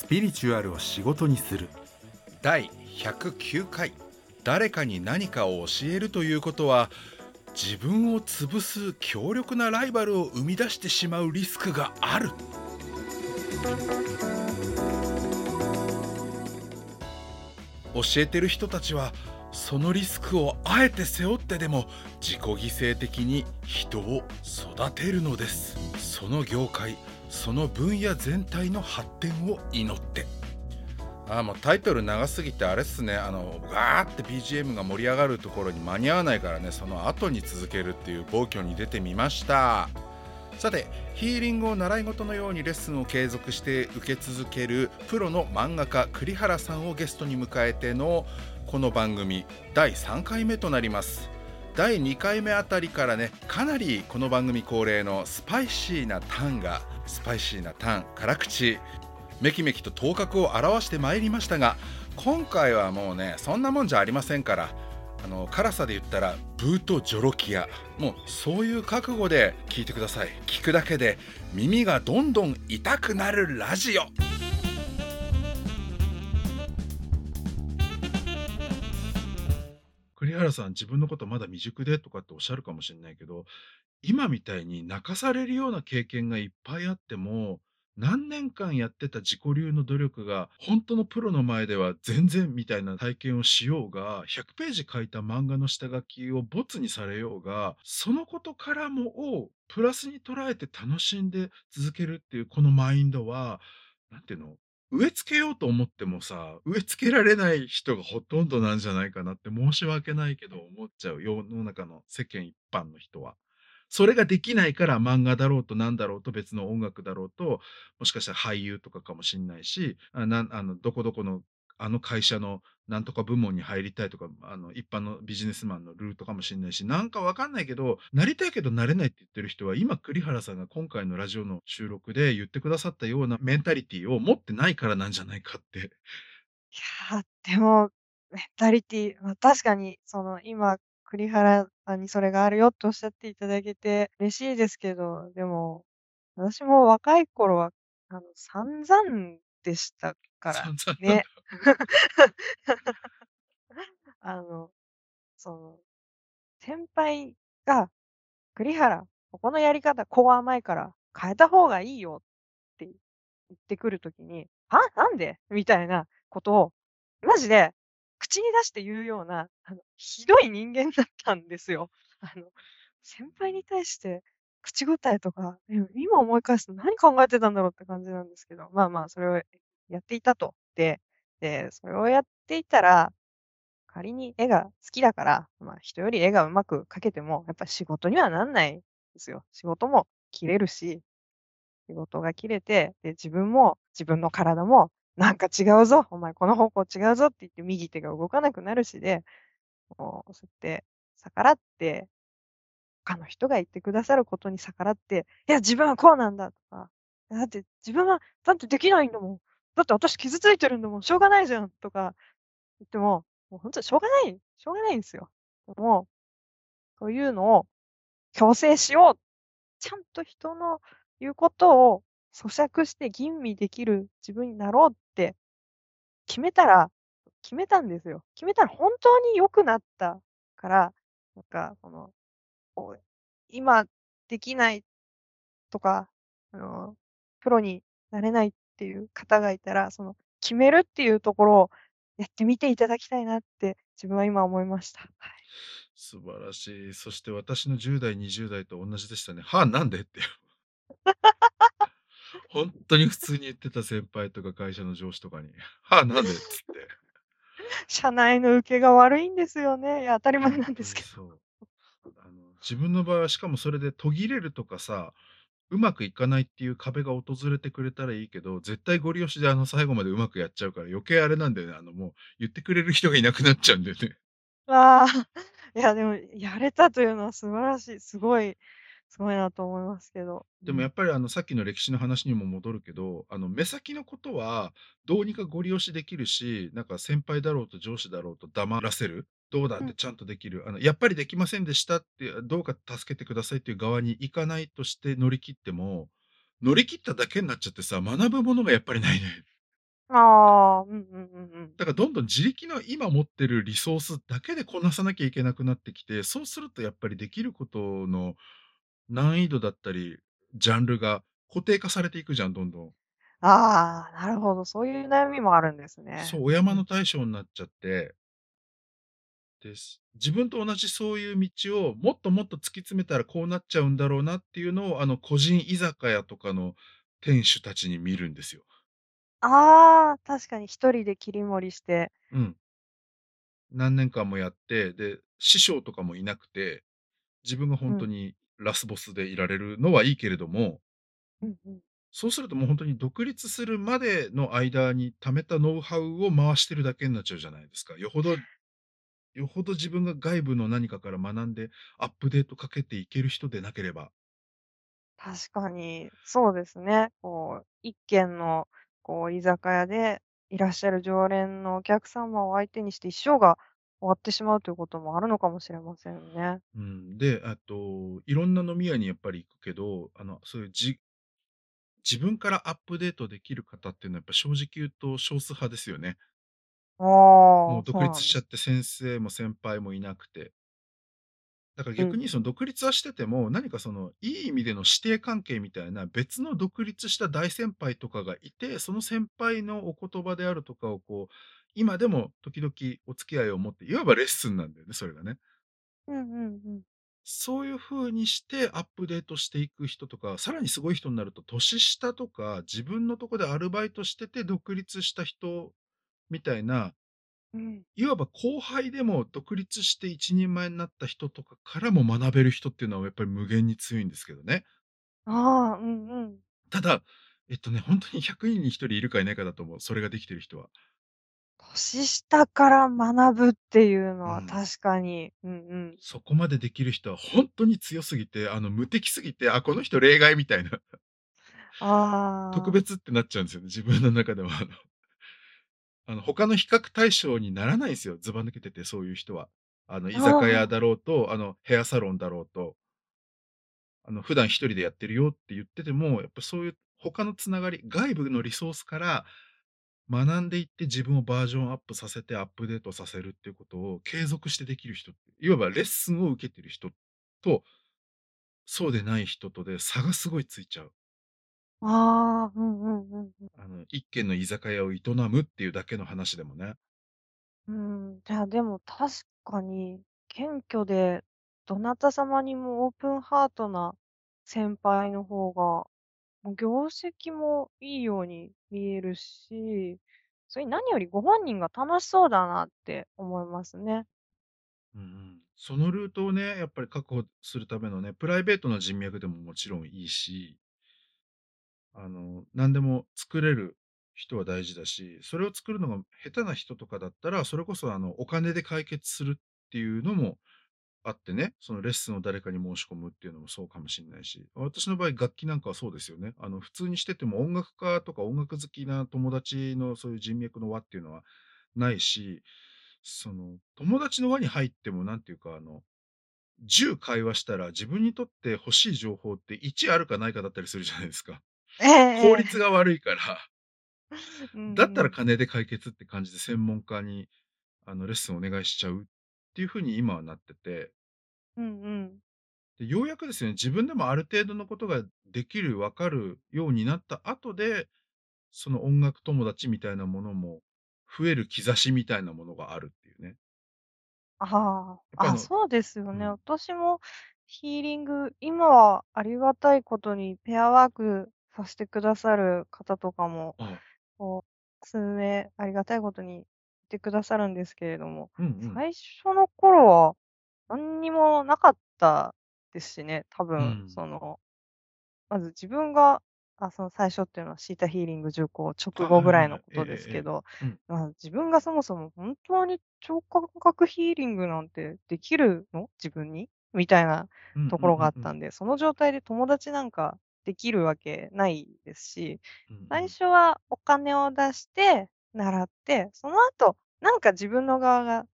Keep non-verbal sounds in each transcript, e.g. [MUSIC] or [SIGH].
スピリチュアルを仕事にする。第109回。誰かに何かを教えるということは自分を潰す強力なライバルを生み出してしまうリスクがある。教えてる人たちはそのリスクをあえて背負ってでも自己犠牲的に人を育てるのです。その業界その分野全体の発展を祈って。あもうタイトル長すぎてあれっすね。あのガーって BGM が盛り上がるところに間に合わないからね。その後に続けるっていう暴挙に出てみました。さてヒーリングを習い事のようにレッスンを継続して受け続けるプロの漫画家栗原さんをゲストに迎えてのこの番組第3回目となります。第2回目あたりからねかなりこの番組恒例のスパイシーなタンがスパイシーなタン辛口めきめきと頭角を現してまいりましたが今回はもうねそんなもんじゃありませんからあの辛さで言ったらブートジョロキアもうそういう覚悟で聞いてください。聞くだけで耳がどんどん痛くなるラジオ。栗原さん自分のことまだ未熟でとかっておっしゃるかもしれないけど今みたいに泣かされるような経験がいっぱいあっても何年間やってた自己流の努力が本当のプロの前では全然みたいな体験をしようが100ページ書いた漫画の下書きをボツにされようがそのことからもをプラスに捉えて楽しんで続けるっていうこのマインドは何ていうの植え付けようと思ってもさ植え付けられない人がほとんどなんじゃないかなって申し訳ないけど思っちゃう世の中の世間一般の人は。それができないから漫画だろうと何だろうと別の音楽だろうともしかしたら俳優とかかもしんないしあなあのどこどこのあの会社のなんとか部門に入りたいとかあの一般のビジネスマンのルートかもしれないしなんかわかんないけどなりたいけどなれないって言ってる人は今栗原さんが今回のラジオの収録で言ってくださったようなメンタリティを持ってないからなんじゃないかって。いやー、でも、メンタリティ、まあ、確かに、その、今、栗原さんにそれがあるよとおっしゃっていただけて嬉しいですけど、でも、私も若い頃は、あの、散々でしたからね。[LAUGHS] あの、その、先輩が、栗原、ここのやり方、こう甘いから変えた方がいいよって言ってくるときに、はなんで？みたいなことを、マジで口に出して言うような、あの、ひどい人間だったんですよ。あの、先輩に対して口答えとか、今思い返すと何考えてたんだろうって感じなんですけど、まあまあ、それをやっていたと。で、で、それをやっていたら、仮に絵が好きだから、まあ、人より絵がうまく描けても、やっぱ仕事にはなんないですよ。仕事も切れるし、仕事が切れて、で、自分も、自分の体も、なんか違うぞ、お前この方向違うぞって言って右手が動かなくなるしで、もう、そうやって逆らって、他の人が言ってくださることに逆らって、いや、自分はこうなんだとか、だって自分は、だってできないんだもん。だって私傷ついてるんだもん。しょうがないじゃんとか言っても、もう本当にしょうがない、しょうがないんですよ。でも、そういうのを強制しよう。ちゃんと人の言うことを咀嚼して吟味できる自分になろうって決めたら、決めたんですよ。決めたら本当に良くなったから、なんか、その、お今できないとか、あの、プロになれないっていう方がいたら、その、決めるっていうところをやってみていただきたいなって自分は今思いました。はい。素晴らしい。そして私の10代、20代と同じでしたね。はあ、なんで？って。[LAUGHS] 本当に普通に言ってた先輩とか会社の上司とかに、はあ、なんで？っつって。[LAUGHS] 社内の受けが悪いんですよね。いや、当たり前なんですけど。自分の場合はしかもそれで途切れるとかさ、うまくいかないっていう壁が訪れてくれたらいいけど、絶対ゴリ押しであの最後までうまくやっちゃうから余計あれなんだよね。あのもう言ってくれる人がいなくなっちゃうんだよね。ああ、[LAUGHS] いや、でも、やれたというのは素晴らしい。すごい、すごいなと思いますけど。うん。でもやっぱりあのさっきの歴史の話にも戻るけど、あの目先のことはどうにかゴリ押しできるし、なんか先輩だろうと上司だろうと黙らせる。どうだっうん。てちゃんとできる。あの、やっぱりできませんでしたって、どうか助けてくださいっていう側に行かないとして乗り切っても、乗り切っただけになっちゃってさ、学ぶものがやっぱりないね。ああ、うんうんうんうん。だからどんどん自力の今持ってるリソースだけでこなさなきゃいけなくなってきて、そうするとやっぱりできることの難易度だったり、ジャンルが固定化されていくじゃん、どんどん。ああ、なるほど、そういう悩みもあるんですね。そう、お山うん。の大将になっちゃってです。自分と同じそういう道をもっともっと突き詰めたらこうなっちゃうんだろうなっていうのを、あの、個人居酒屋とかの店主たちに見るんですよ。ああ、確かに一人で切り盛りして。うん。何年間もやって、で、師匠とかもいなくて、自分がほうん。んとにラスボスでいられるのはいいけれどもうんうん。そうするともうほんとに独立するまでの間に貯めたノウハウを回してるだけになっちゃうじゃないですか。よほどよほど自分が外部の何かから学んでアップデートかけていける人でなければ。確かに、そうですね。こう、一軒のこう居酒屋でいらっしゃる常連のお客様を相手にして一生が終わってしまうということもあるのかもしれませんね。うん、で、あと、いろんな飲み屋にやっぱり行くけど、あの、そういうじ自分からアップデートできる方っていうのはやっぱ正直言うと少数派ですよね。もう独そうなんです。立しちゃって先生も先輩もいなくて。だから。逆にその独立はしてても、何かそのいい意味での師弟関係みたいな別の独立した大先輩とかがいて、その先輩のお言葉であるとかをこう、今でも時々お付き合いを持って、いわばレッスンなんだよね、それがね。うんうんうん。そういう風にしてアップデートしていく人とか、さらにすごい人になると年下とか、自分のとこでアルバイトしてて独立した人みたいな、うん。いわば後輩でも独立して一人前になった人とかからも学べる人っていうのはやっぱり無限に強いんですけどね。ああ、うんうん。ただ、えっとね、ほんとに100人に1人いるかいないかだと思う、それができてる人は。年下から学ぶっていうのはうん。確かに、うんうん。そこまでできる人はほんとに強すぎて、あの無敵すぎて、あ、この人例外みたいな。[LAUGHS] 特ああ。別ってなっちゃうんですよね、自分の中ではあの他の比較対象にならないんすよ、ずば抜けてて、そういう人は。あの、居酒屋。だろうと、あの、ヘアサロンだろうと。あの、普段一人でやってるよって言ってても、やっぱそういう他のつながり、外部のリソースから学んでいって自分をバージョンアップさせてアップデートさせるっていうことを継続してできる人って、いわばレッスンを受けてる人とそうでない人とで差がすごいついちゃう。ああ、うんうんうんうん。あの、一軒の居酒屋を営むっていうだけの話でもね。うーん、じゃあ、でも確かに、謙虚で、どなた様にもオープンハートな先輩の方が、も、業績もいいように見えるし、それに何よりご本人が楽しそうだなって思いますね。うんうん。そのルートをね、やっぱり確保するためのね、プライベートな人脈でももちろんいいしあの、なんでも作れる人は大事だし、それを作るのが下手な人とかだったら、それこそあの、お金で解決するっていうのもあってね、そのレッスンを誰かに申し込むっていうのもそうかもしんないし、私の場合、楽器なんかはそうですよね。あの、普通にしてても音楽家とか音楽好きな友達のそういう人脈の輪っていうのはないし、その、友達の輪に入ってもなんていうか、あの、10会話したら自分にとって欲しい情報って1あるかないかだったりするじゃないですか。[LAUGHS] 効率が悪いからうんだったうん。ら金で解決って感じで専門家に、あの、レッスンお願いしちゃうっていう風に今はなってて。うんうん。で、ようやくですね、自分でもある程度のことができる、分かるようになった後で、その音楽友達みたいなものも増える兆しみたいなものがあるっていうね。ああ、そうですよね。うん。私もヒーリング、今はありがたいことにペアワークさしてくださる方とかも、ああ。こう、数名ありがたいことにいてくださるんですけれども、うんうん。最初の頃はなんにもなかったですしね、多分うん。そのまず自分が、あ、その最初っていうのはシータヒーリング受講あ、直後ぐはいはいはい。らいのことですええええうん。まあ、自分がそもそも本当に超感覚ヒーリングなんてできるの？自分に？みたいなうんうんところうんうん。があったんで、その状態で友達なんかできるわけないですし。最初はお金を出して習って、その後、なんか自分の側が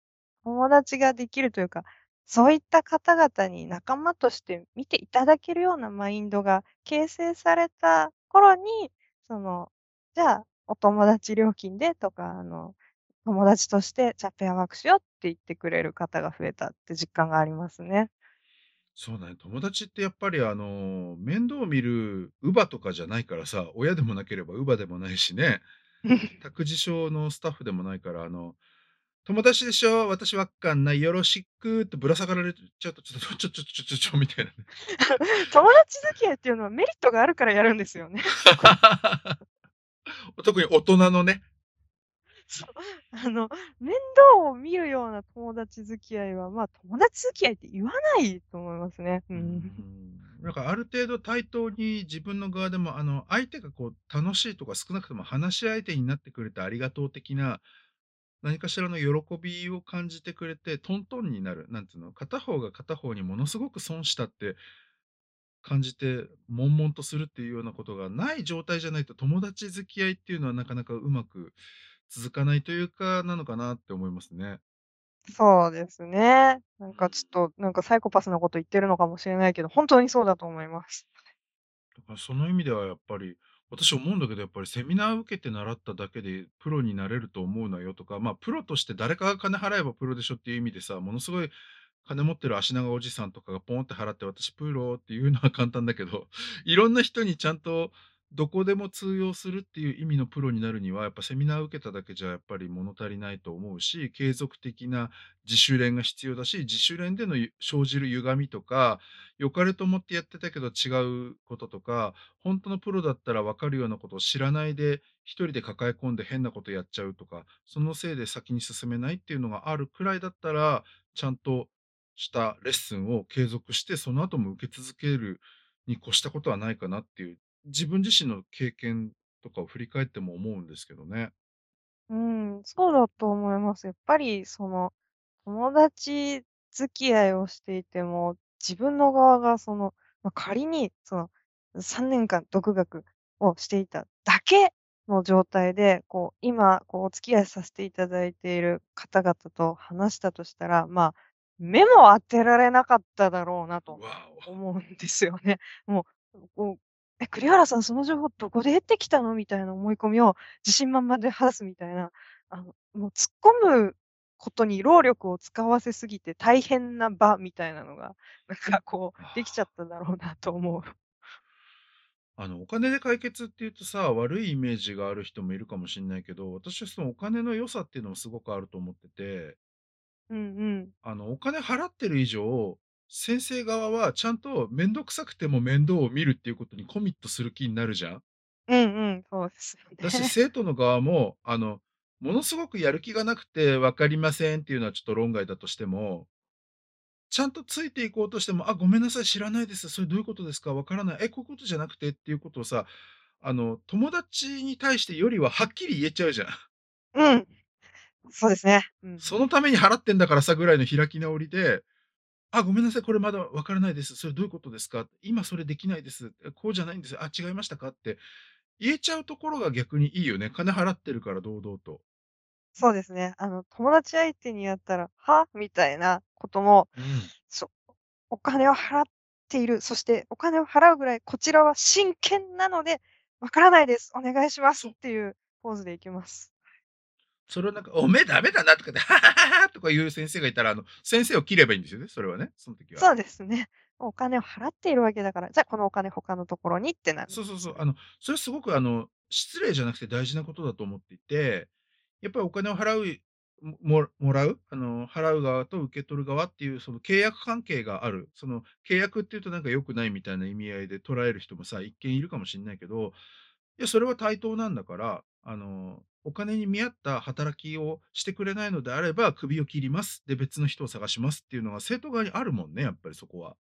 友達ができるというか、そういった方々に仲間として見ていただけるようなマインドが形成された頃に、その、じゃあお友達料金でとか、あの、友達としてじゃあペアワークしようって言ってくれる方が増えたって実感がありますね。そうだね、友達ってやっぱりあの、面倒を見る乳母とかじゃないからさ、親でもなければ乳母でもないしね、[LAUGHS] 託児所のスタッフでもないから、あの、友達でしょ、私わかんない、よろしくってぶら下がられちゃうと、ちょっと、ちょちょちょちょちょみたいなね。[LAUGHS] 友達付き合いっていうのはメリットがあるからやるんですよね。[LAUGHS] 特に大人のね。[LAUGHS] あの、面倒を見るような友達付き合いは、まあ、友達付き合いって言わないと思いますね。う。ん。なんかある程度対等に自分の側でも、あの、相手がこう楽しいとか少なくとも話し相手になってくれてありがとう的な、何かしらの喜びを感じてくれて、トントンになる。なんつうの、片方が片方にものすごく損したって感じて、悶々とするっていうようなことがない状態じゃないと、友達付き合いっていうのはなかなかうまく続かないというか、なのかなって思いますね。そうですね。なんかちょっと、なんかサイコパスなこと言ってるのかもしれないけど、本当にそうだと思います。[LAUGHS] だからその意味ではやっぱり、私思うんだけど、やっぱりセミナー受けて習っただけでプロになれると思うなよとか、まあ、プロとして誰かが金払えばプロでしょっていう意味でさ、ものすごい金持ってる足長おじさんとかがポンって払って私プロっていうのは簡単だけど、[LAUGHS] いろんな人にちゃんとどこでも通用するっていう意味のプロになるには、やっぱセミナー受けただけじゃやっぱり物足りないと思うし、継続的な自主練が必要だし、自主練での生じる歪みとか、良かれと思ってやってたけど違うこととか、本当のプロだったら分かるようなことを知らないで、一人で抱え込んで変なことやっちゃうとか、そのせいで先に進めないっていうのがあるくらいだったら、ちゃんとしたレッスンを継続して、その後も受け続けるに越したことはないかなっていう、自分自身の経験とかを振り返っても思うんですけどね。うん、そうだと思います。やっぱりその、友達付き合いをしていても、自分の側がその、ま、仮にその3年間独学をしていただけの状態で、こう今こうお付き合いさせていただいている方々と話したとしたら、まあ、目も当てられなかっただろうなと。思うんですよね。もう、え、栗原さんその情報どこで得てきたの？みたいな思い込みを自信満々で話すみたいな、あの、もう突っ込むことに労力を使わせすぎて大変な場みたいなのが、[LAUGHS] なんかこう、できちゃあっただろうなと思う。あ。あの、お金で解決っていうとさ、悪いイメージがある人もいるかもしんないけど、私はそのお金の良さっていうのもすごくあると思っててうんうん。あの、お金払ってる以上、先生側はちゃんと面倒くさくても面倒を見るっていうことにコミットする気になるじゃん。うんうん、そうですよだし、ね。生徒の側も、あの、ものすごくやる気がなくて分かりませんっていうのはちょっと論外だとしてもちゃんとついていこうとしても、あ、ごめんなさい、知らないです。それどういうことですか？わからない。え、こういうことじゃなくてっていうことをさ、あの、友達に対してよりははっきり言えちゃうじゃん。うん。そうですね。うんうん。そのために払ってんだからさぐらいの開き直りで、あ、ごめんなさい、これまだわからないです。それどういうことですか？今それできないです。え、こうじゃないんです。あ、違いましたか？って言えちゃうところが逆にいいよね。金払ってるから堂々と。そうですね。あの、友達相手にやったら、は？みたいなことも、うん。そお金を払っている、そしてお金を払うぐらいこちらは真剣なので、わからないです。お願いします。っていうポーズでいきます。それをなんか、おめえダメだなとかで、ははははとか言う先生がいたら、あの、先生を切ればいいんですよね、それはね、その時は。そうですね。お金を払っているわけだから、じゃあ、このお金他のところにってなる。そうそうそう。あの、それすごくあの、失礼じゃなくて大事なことだと思っていて、やっぱりお金を払う、ももらう、あの、払う側と受け取る側っていうその契約関係がある。その契約っていうとなんか良くないみたいな意味合いで捉える人もさ、一見いるかもしんないけど、いや、それは対等なんだから、あの、お金に見合った働きをしてくれないのであれば、首を切ります。で、別の人を探しますっていうのが生徒側にあるもんね、やっぱりそこは。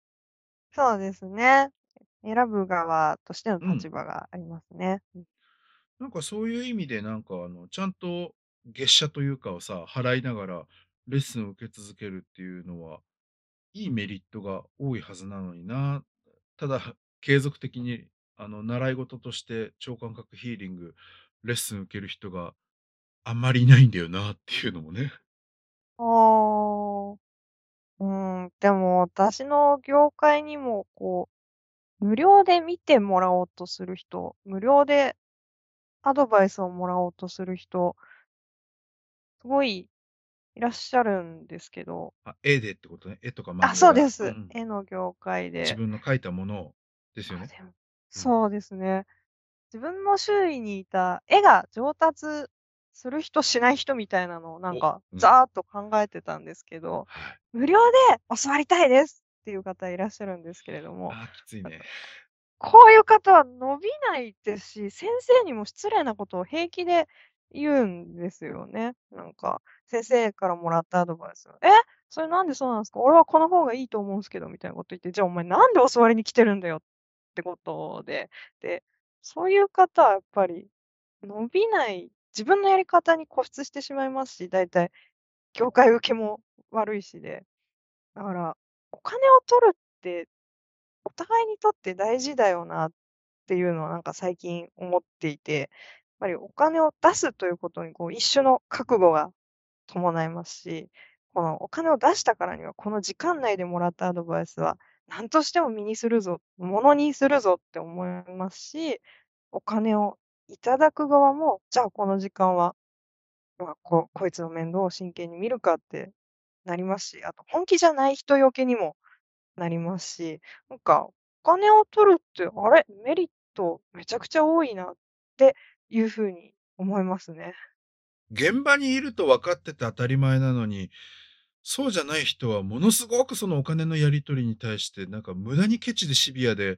そうですね。選ぶ側としてのうん。立場がありますね。うん。なんかそういう意味で、なんかあの、ちゃんと月謝というかをさ、払いながらレッスンを受け続けるっていうのは、いいメリットが多いはずなのにな。ただ、継続的にあの、習い事として超感覚ヒーリング、レッスン受ける人があんまりいないんだよなっていうのもね。ああ。うーん、でも私の業界にも、こう、無料で見てもらおうとする人、無料でアドバイスをもらおうとする人すごいいらっしゃるんですけど。あ、絵でってことね。絵とか漫画あ、そうでうす。ん。絵の業界自で。分の描いたものをですよあ、ね？でもうん。そうですね。自分の周囲にいた絵が上達する人、しない人みたいなのをなんお、かうん。ざーっと考えてたんですけど、はい。無料で教わりたいですっていう方いらっしゃるんですけれども、ああ、きついね。こういう方は伸びないですし、先生にも失礼なことを平気で言うんですよね。なんか、先生からもらったアドバイスを、「え、それなんでそうなんすか？俺はこの方がいいと思うんすけど」みたいなこと言って、じゃあお前なんで教わりに来てるんだよっってことで、で、そういう方はやっぱり伸びない自分のやり方に固執してしまいますし、大体業界受けも悪いしで、だからお金を取るってお互いにとって大事だよなっていうのはなんか最近思っていて、やっぱりお金を出すということにこう一種の覚悟が伴いますし、このお金を出したからには、この時間内でもらったアドバイスは何としても身にするぞ、ものにするぞって思いますし、お金をいただく側も、じゃあこの時間は、ま、ここいつの面倒を真剣に見るかってなりますし、あと本気じゃない人よけにもなりますし、なんかお金を取るって、あれ、メリットめちゃくちゃ多いなっていう風に思いますね。現場にいると分かってて当たり前なのに、そうじゃない人はものすごくそのお金のやり取りに対してなんか無駄にケチでシビアで悲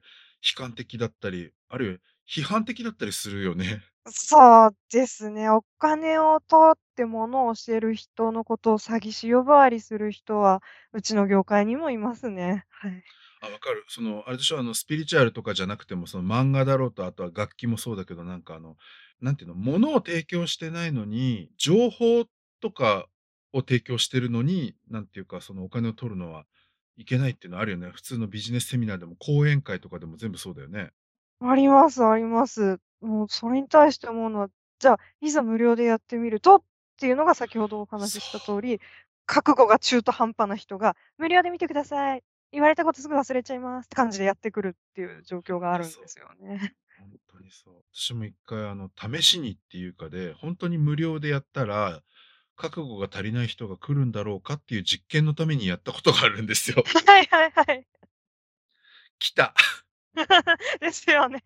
観的だったり、あるいは批判的だったりするよね。そうですね。お金を取って物を教える人のことを詐欺師呼ばわりする人は、うちの業界にもいますね。はい。あ、分かる。そのあれでしょ、あのスピリチュアルとかじゃなくても、その漫画だろうと、あとは楽器もそうだけど、なんかあの、なんていうの、物を提供してないのに、情報とかを提供してるのに、なんていうか、そのお金を取るのはいけないっていうのはあるよね。普通のビジネスセミナーでも講演会とかでも全部そうだよね。ありますあります。もうそれに対して思うのは、じゃあ、いざ無料でやってみるとっていうのが先ほどお話しした。通り、覚悟が中途半端な人が、無料で見てください。言われたことすぐ忘れちゃいますって感じでやってくるっていう状況があるん。ですよね。ほんとにそう。私も一回あの試しにっていうかで、ほんとに無料でやったら、覚悟が足りない人が来るんだろうかっていう実験のためにやったことがあるんですよ。[LAUGHS] はいはいはい。来た。[LAUGHS] ですよね。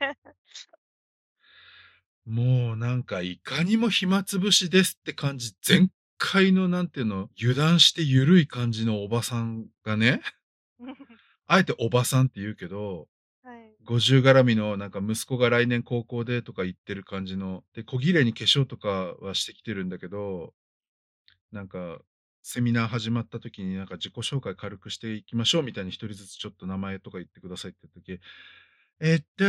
もうなんかいかにも暇つぶしですって感じ、全開のなんていうの、油断して緩い感じのおばさんがね [LAUGHS] あえておばさんって言うけど、はい。50絡みのなんか息子が来年高校でとか言ってる感じの、で、小綺麗に化粧とかはしてきてるんだけど、なんか、セミナー始まった時になんか自己紹介軽くしていきましょうみたいに一人ずつちょっと名前とか言ってくださいって言った時、えっと、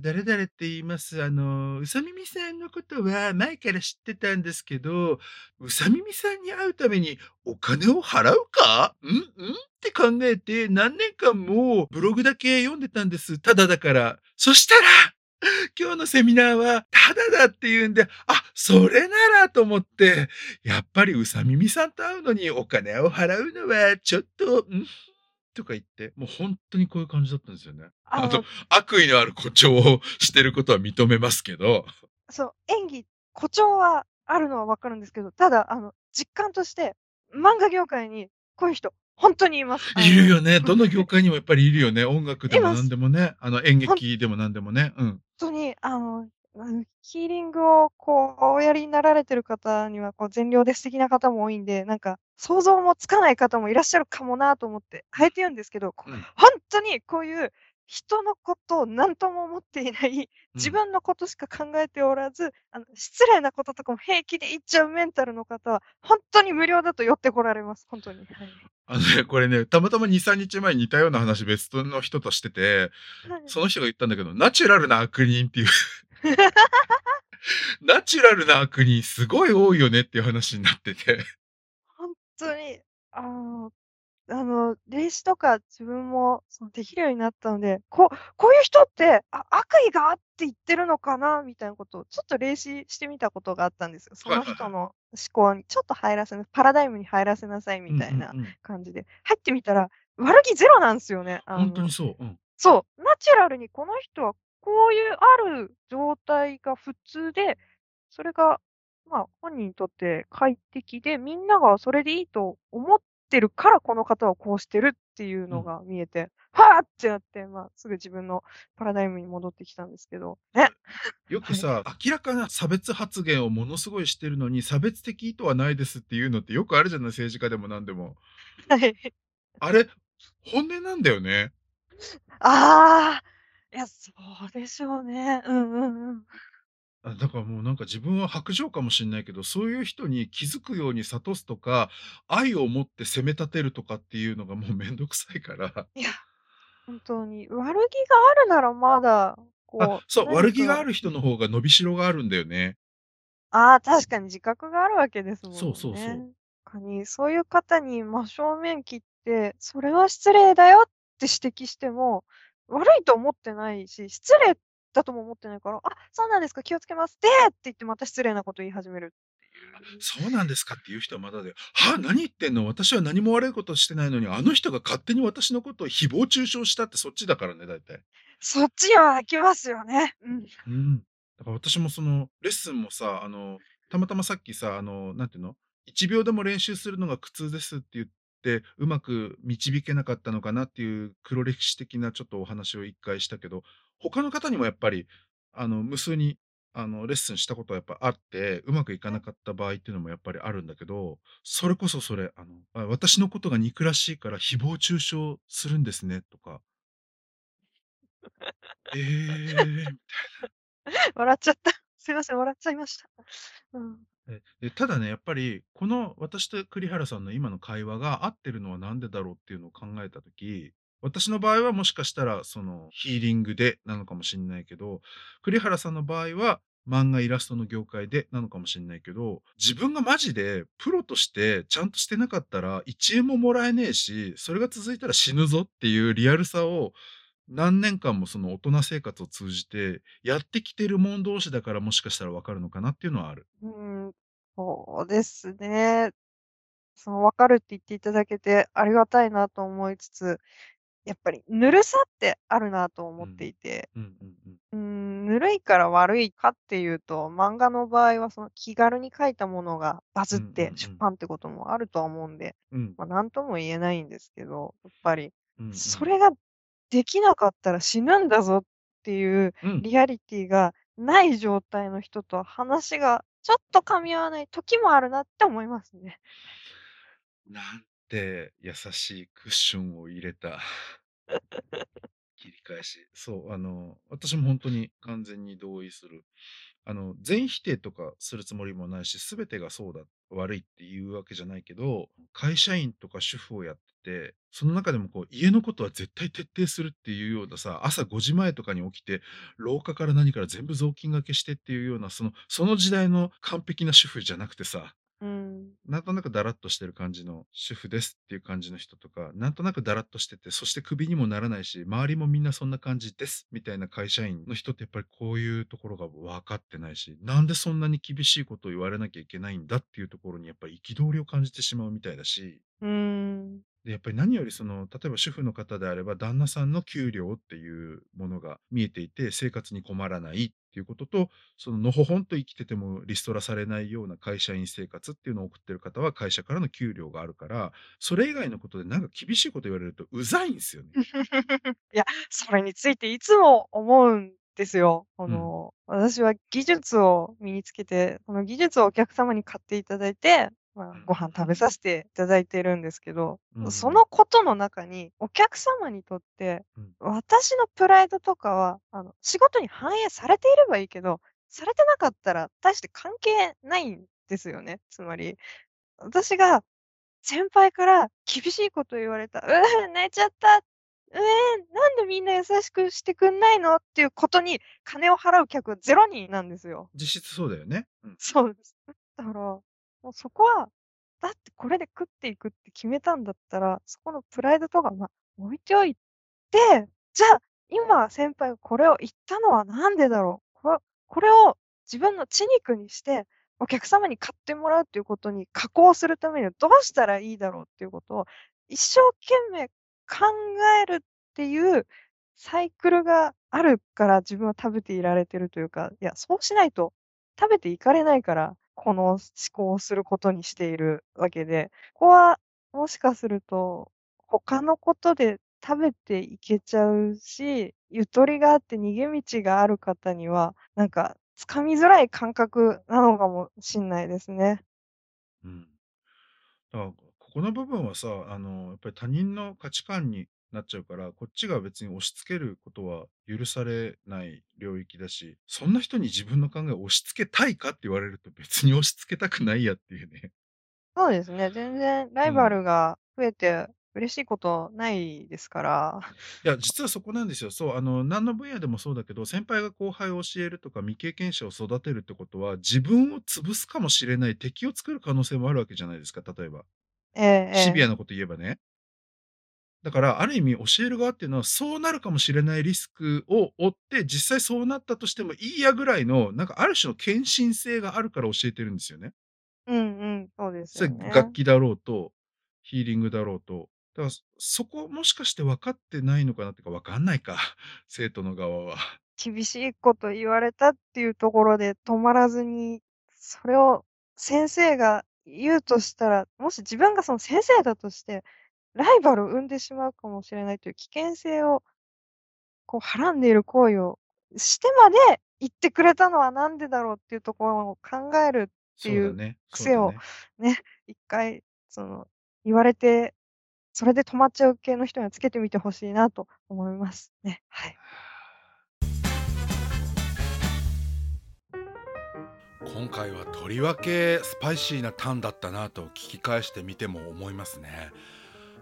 誰々って言います。あの、うさみみさんのことは前から知ってたんですけど、うさみみさんに会うためにお金を払うか？んん？って考えて何年間もブログだけ読んでたんです。ただだから。そしたら、今日のセミナーはただだって言うんで、あ、それならと思って、やっぱりうさみみさんと会うのにお金を払うのはちょっと、ん？とか言って、もう本当にこういう感じだったんですよね。あの、あの悪意のある誇張をしてることは認めますけど。そう、演技、誇張はあるのは分かるんですけど、ただ、あの、実感として、漫画業界にこういう人、ほんとにいます。いるよね。どの業界にもやっぱりいるよね。音楽で。も何でもね。あの、演劇でも何でもね。うん。とに、あの、ヒーリングをこう、おやりになられてる方には、こう、善良で素敵な方も多いんで、なんか、想像もつかない方もいらっしゃるかもなと思って、あえて言うんですけど、こうん。ほんとにこういう人のことを何とも思っていない、うん。自分のことしか考えておらず、あの、失礼なこととかも平気で言っちゃうメンタルの方は、ほんとに無料だと寄ってこられます。ほんとに。はい。あのね、これね、たまたま2、3日前に似たような話別の人としてて、はい。その人が言ったんだけど、ナチュラルな悪人っていう [LAUGHS] ナチュラルな悪人すごい多いよねっていう話になってて。ほんとに、あのあの、霊視とか自分も、その、できるようになったので、こうこういう人って、あ、悪意があって言ってるのかなみたいなことをちょっと霊視してみたことがあったんですよ。そ。の人の思考にちょっと入らせなパラダイムに入らせなさいうんうみたいなんうん。感じで、入ってみたら、悪気ゼロなんすよね。あのほんとにそう。うん。そう、ナチュラルにこの人はこういうある状態が普通で、それが、まあ、本人にとって快適で、みんながそれでいいと思ってるから、この方はこうしてるっていううん。のが見えて、はあってなって、まあ、すぐ自分のパラダイムに戻ってきたんですけど、ね。はい。よくさ、明らかな差別発言をものすごいしてるのに、差別的意図はないですっていうのってよくあるじゃない、政治家でもなんでも。はい。あれ、本音なんだよね。ああ、いや、そうでしょうね。うんうんうん。あ、だからもうなんか自分は薄情かもしんないけど、そういう人に気づくように諭すとか、愛を持って責め立てるとかっていうのがもうめんどくさいから。いや、本当に悪気があるならまだ、あ、こう、そう、何悪気があかる人の方が伸びしろがあるんだよね。ああ、確かに自覚があるわけですもそうのね。そうそう。かに、そういう方に真正面切って、それは失礼だよって指摘しても、悪いと思ってないし、失礼だとも思ってないから、あ、そうなんですか、気をつけます。でって言ってまた失礼なこと言い始める。そうなんですか？っていう人はまだで、は、何言ってんの、私は何も悪いことしてないのに、あの人が勝手に私のことを誹謗中傷したってそっちだからね、大体。そっちは来ますよね。うん。うん。だから私もそのレッスンもさ、あの、たまたまさっきさ、あの、なんていうの、1秒でも練習するのが苦痛ですって言って、うまく導けなかったのかなっていう黒歴史的なちょっとお話を一回したけど、他の方にもやっぱり、あの、無数に、あの、レッスンしたことはやっぱあって、うまくいか。なかった場合っていうのもやっぱりあるんだけど、それこそそれ、あの、あ、私のことが憎らしいから誹謗中傷するんですねとか。ええ、みたいな。笑っちゃった。すいません、笑っちゃいました。うん。え、ただね、やっぱり、この私と栗原さんの今の会話が合ってるのはなんでだろうっていうのを考えた時、私の場合はもしかしたらそのヒーリングでなのかもしんないけど、栗原さんの場合は漫画イラストの業界でなのかもしんないけど、自分がマジでプロとしてちゃんとしてなかったら1円ももらえねえし、それが続いたら死ぬぞっていうリアルさを何年間もその大人生活を通じてやってきてる者同士だからもしかしたらわかるのかなっていうのはある。うーん、そうですね。その分かるって言っていただけてありがたいなと思いつつ、やっぱりぬるさってあるなと思ってうん。いて。ぬるいから悪いかっていうと、漫画の場合はその気軽に書いたものがバうんうんズってうん。出版ってこともあるとは思うんで、うん。ま、なんとも言えないんですけど、やっぱり、うんうん。それができなかったら死ぬんだぞっていううん。リアリティがない状態の人と話がちょっと噛み合わない時もあるなって思いますね。なんて優しいクッションを入れた切り返し。そう、あの、私もほんとに完全に同意する。あの、全否定とかするつもりもないし、全てがそうだ、悪いっていうわけじゃないけど、会社員とか主婦をやってて、その中でもこう家のことは絶対徹底するっていうようなさ、朝5時前とかに起きて、廊下から何から全部雑巾掛けしてっていうような、そのその時代の完璧な主婦じゃなくてさ、うん。なんとなくだらっとしてる感じの主婦ですっていう感じの人とか、なんとなくだらっとしてて、そしてクビにもならないし、周りもみんなそんな感じですみたいな会社員の人ってやっぱりこういうところが分かってないし、なんでそんなに厳しいことを言われなきゃいけないんだっていうところにやっぱり憤りを感じてしまうみたいだし。うーん。で、やっぱり何よりその、例えば主婦の方であれば、旦那さんの給料っていうものが見えていて、生活に困らないっていうことと、そののほほんと生きててもリストラされないような会社員生活っていうのを送ってる方は会社からの給料があるから、それ以外のことでなんか厳しいこと言われるとうざいんすよね。[LAUGHS] いや、それについていつも思うんですよ。こうん。の、私は技術を身につけて、その技術をお客様に買っていただいて、まあ、うん。ご飯食べさせていただいてるんですけど、うんうん。そのことの中に、お客様にとって、うん。私のプライドとかは、あの、仕事に反映されていればいいけど、されてなかったら大して関係ないんですよね。つまり、私が先輩から厳しいこと言われた、うーん、泣いちゃった、うえん、なんでみんな優しくしてくんないの？っていうことに、金を払う客は0人なんですよ。実質そうだよね。うん。そうです。だから、もうそこは、だってこれで食っていくって決めたんだったら、そこのプライドとか、まあ、置いておいて、じゃあ、今先輩がこれを言ったのはなんでだろう。これこれを自分の血肉にして、お客様に買ってもらうっていうことに加工するためにはどうしたらいいだろうっていうことを、一生懸命考えるっていうサイクルがあるから自分は食べていられてるというか、いや、そうしないと食べていかれないから、この思考をすることにしているわけで、ここはもしかすると、他のことで食べていけちゃうし、ゆとりがあって逃げ道がある方には、なんか、つかみづらい感覚なのかもしんないですね。うん。だから、ここの部分はさ、あの、やっぱり他人の価値観になっちゃうから、こっちが別に押し付けることは許されない領域だし、そんな人に自分の考えを押し付けたいかって言われると別に押し付けたくないやっていうね。そうですね、全然ライバうん。ルが増えて嬉しいことないですから。いや、実はそこなんですよ。そう、あの、何の分野でもそうだけど、先輩が後輩を教えるとか、未経験者を育てるってことは、自分を潰すかもしれない敵を作る可能性もあるわけじゃないですか、例えば。ええええ。シビアなこと言えばね。だから、ある意味教える側っていうのは、そうなるかもしれないリスクを負って、実際そうなったとしてもいいやぐらいの、なんかある種の献身性があるから教えてるんですよね。うんうん、そうですよね。楽器だろうと、ヒーリングだろうと。だから、そそこもしかして分かってないのかなっていうか、分かんないか、[LAUGHS] 生徒の側は。[LAUGHS] 厳しいこと言われたっていうところで止まらずに、それを先生が言うとしたら、もし自分がその先生だとして、ライバルを生んでしまうかもしれないという危険性をこう、はらんでいる行為をしてまで言ってくれたのはなんでだろうっていうところを考えるっていう、癖をだね。ね、一回その、言われて、それで止まっちゃう系の人にはつけてみて欲しいなと思いますね。はい。今回はとりわけスパイシーなタンだったなと聞き返してみても思いますね。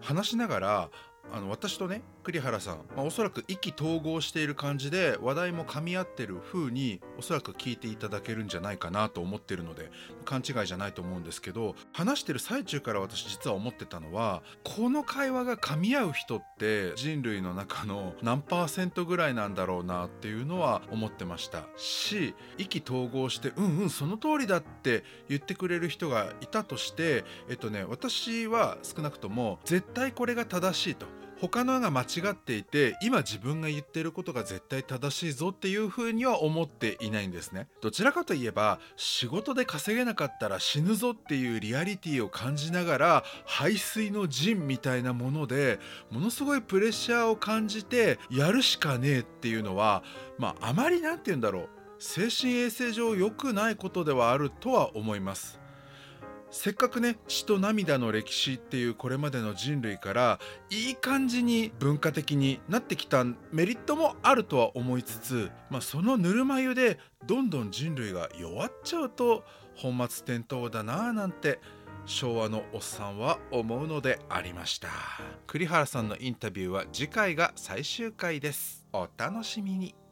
話しながらあの私とね栗原さん、まあ、おそらく意気投合している感じで話題も噛み合ってる風におそらく聞いていただけるんじゃないかなと思ってるので勘違いじゃないと思うんですけど話してる最中から私実は思ってたのはこの会話が噛み合う人って人類の中の何パーセントぐらいなんだろうなっていうのは思ってました。し意気投合してうんうんその通りだって言ってくれる人がいたとしてえっとね私は少なくとも絶対これが正しいと。他のが間違っていて今自分が言ってることが絶対正しいぞっていうふうには思っていないんですね。どちらかといえば仕事で稼げなかったら死ぬぞっていうリアリティを感じながら排水の陣みたいなものでものすごいプレッシャーを感じてやるしかねえっていうのはまああまり何て言うんだろう。精神衛生上良くないことではあるとは思います。せっかくね血と涙の歴史っていうこれまでの人類からいい感じに文化的になってきたメリットもあるとは思いつつ、まあ、そのぬるま湯でどんどん人類が弱っちゃうと本末転倒だなぁなんて昭和のおっさんは思うのでありました。栗原さんのインタビューは次回が最終回です。お楽しみに。